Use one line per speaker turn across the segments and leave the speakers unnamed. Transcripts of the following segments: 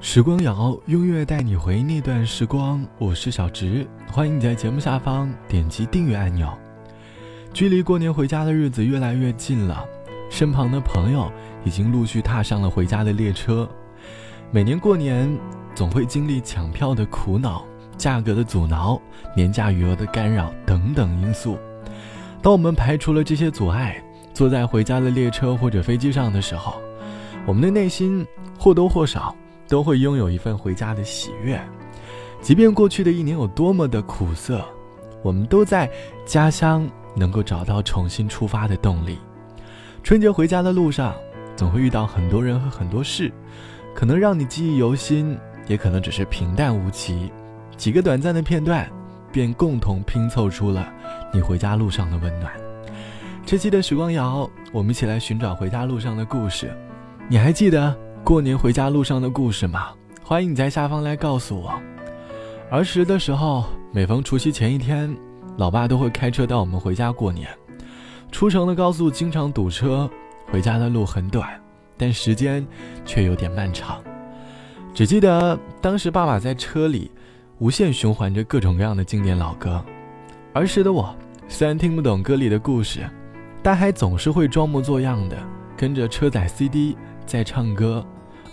时光谣，用乐带你回那段时光。我是小植，欢迎你在节目下方点击订阅按钮。距离过年回家的日子越来越近了，身旁的朋友已经陆续踏上了回家的列车。每年过年，总会经历抢票的苦恼、价格的阻挠、年假余额的干扰等等因素。当我们排除了这些阻碍，坐在回家的列车或者飞机上的时候，我们的内心或多或少。都会拥有一份回家的喜悦，即便过去的一年有多么的苦涩，我们都在家乡能够找到重新出发的动力。春节回家的路上，总会遇到很多人和很多事，可能让你记忆犹新，也可能只是平淡无奇。几个短暂的片段，便共同拼凑出了你回家路上的温暖。这期的时光谣，我们一起来寻找回家路上的故事。你还记得？过年回家路上的故事吗？欢迎你在下方来告诉我。儿时的时候，每逢除夕前一天，老爸都会开车带我们回家过年。出城的高速经常堵车，回家的路很短，但时间却有点漫长。只记得当时爸爸在车里无限循环着各种各样的经典老歌。儿时的我虽然听不懂歌里的故事，但还总是会装模作样的跟着车载 CD 在唱歌。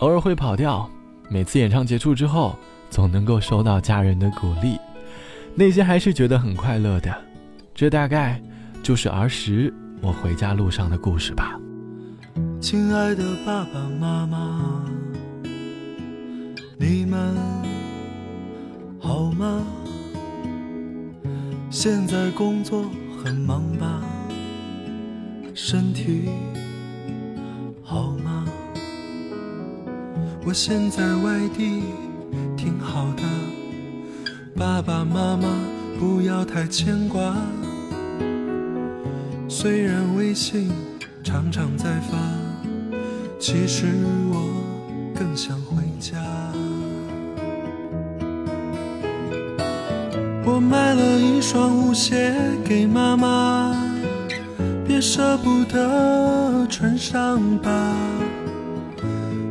偶尔会跑调，每次演唱结束之后，总能够收到家人的鼓励，内心还是觉得很快乐的。这大概就是儿时我回家路上的故事吧。
亲爱的爸爸妈妈，你们好吗？现在工作很忙吧？身体我现在外地挺好的，爸爸妈妈不要太牵挂。虽然微信常常在发，其实我更想回家。我买了一双舞鞋给妈妈，别舍不得穿上吧。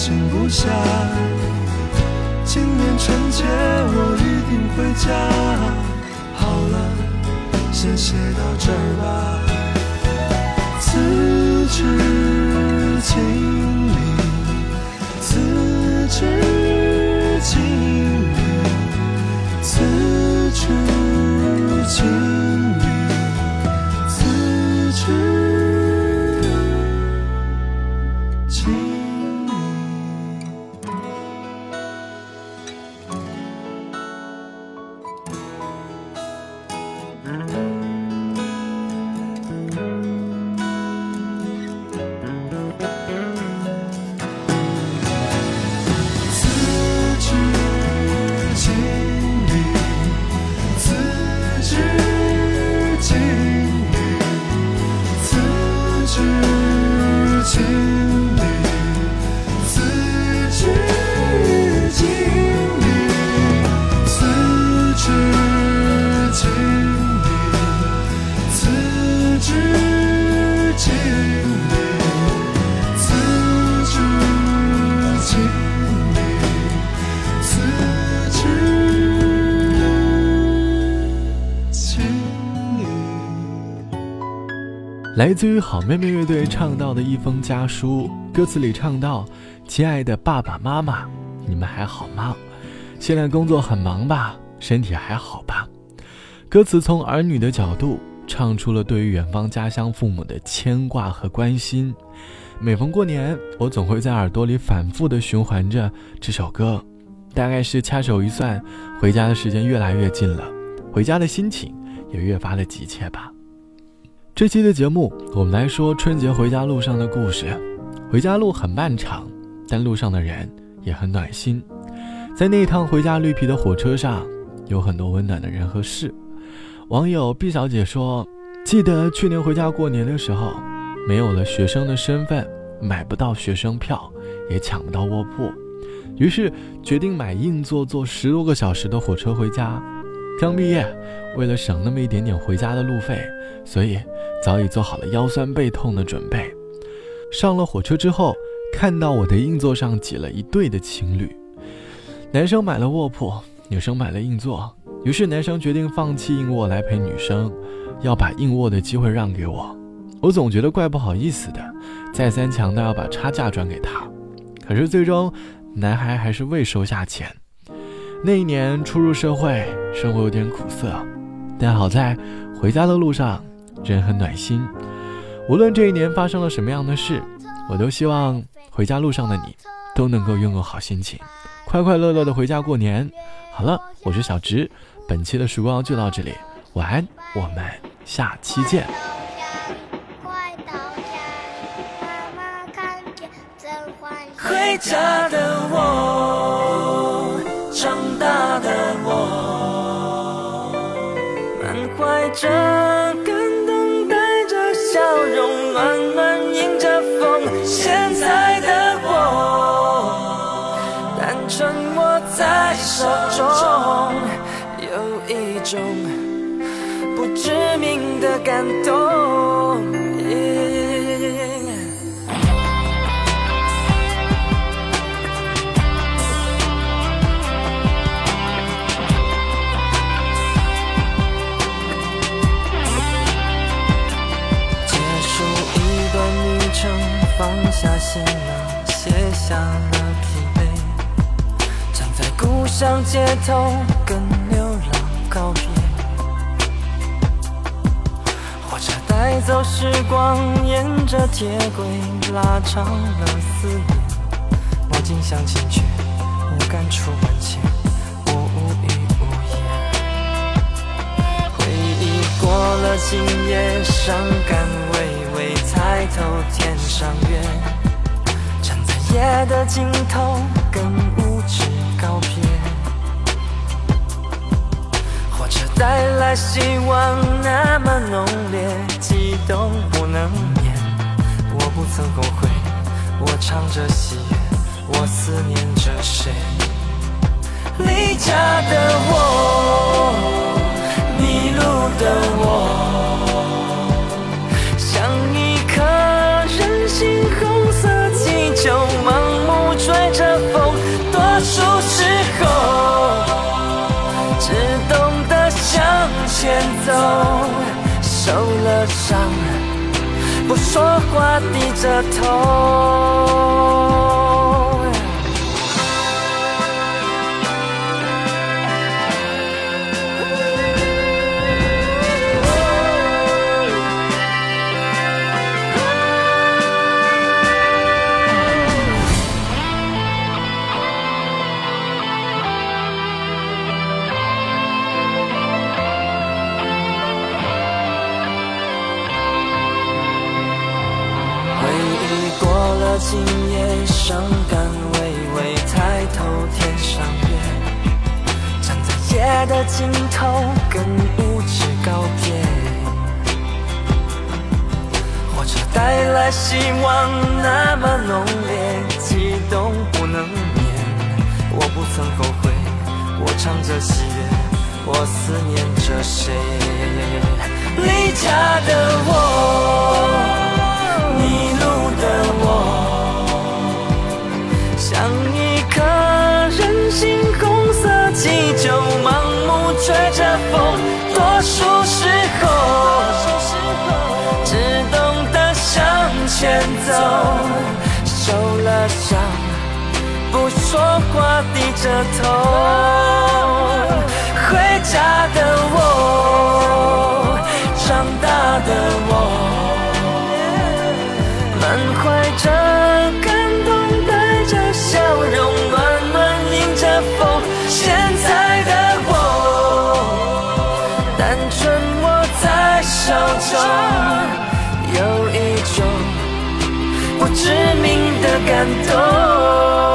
心不下。今年春节我一定回家。好了，先写到这儿吧。辞职经理，辞职经
来自于好妹妹乐队唱到的一封家书，歌词里唱到：“亲爱的爸爸妈妈，你们还好吗？现在工作很忙吧？身体还好吧？”歌词从儿女的角度唱出了对于远方家乡父母的牵挂和关心。每逢过年，我总会在耳朵里反复的循环着这首歌。大概是掐手一算，回家的时间越来越近了，回家的心情也越发的急切吧。这期的节目，我们来说春节回家路上的故事。回家路很漫长，但路上的人也很暖心。在那趟回家绿皮的火车上，有很多温暖的人和事。网友毕小姐说：“记得去年回家过年的时候，没有了学生的身份，买不到学生票，也抢不到卧铺。”于是决定买硬座，坐十多个小时的火车回家。刚毕业，为了省那么一点点回家的路费，所以早已做好了腰酸背痛的准备。上了火车之后，看到我的硬座上挤了一对的情侣，男生买了卧铺，女生买了硬座。于是男生决定放弃硬卧来陪女生，要把硬卧的机会让给我。我总觉得怪不好意思的，再三强调要把差价转给他。可是最终。男孩还是未收下钱。那一年初入社会，生活有点苦涩，但好在回家的路上人很暖心。无论这一年发生了什么样的事，我都希望回家路上的你都能够拥有好心情，快快乐乐的回家过年。好了，我是小直，本期的时光就到这里，晚安，我们下期见。
回家的种不知名的感动。结束一段旅程，放下行囊，卸下了疲惫，站在故乡街头跟牛告别。火车带走时光，沿着铁轨拉长了思念。我近乡情怯，我感触万千，我无语无言。回忆过了今夜，伤感微微，抬头天上月。站在夜的尽头，更无带来希望，那么浓烈，激动不能言。我不曾后悔，我唱着喜悦，我思念着谁？离家的我，不说话，低着头。爱的尽头，跟无知告别。火车带来希望，那么浓烈，激动不能眠。我不曾后悔，我唱着喜悦，我思念着谁？离家的我。走，受了伤，不说话，低着头。回家的我，长大的我，满怀着感动，带着笑容，暖暖迎着风。现在的我，单纯握在手中。有一种致命的感动。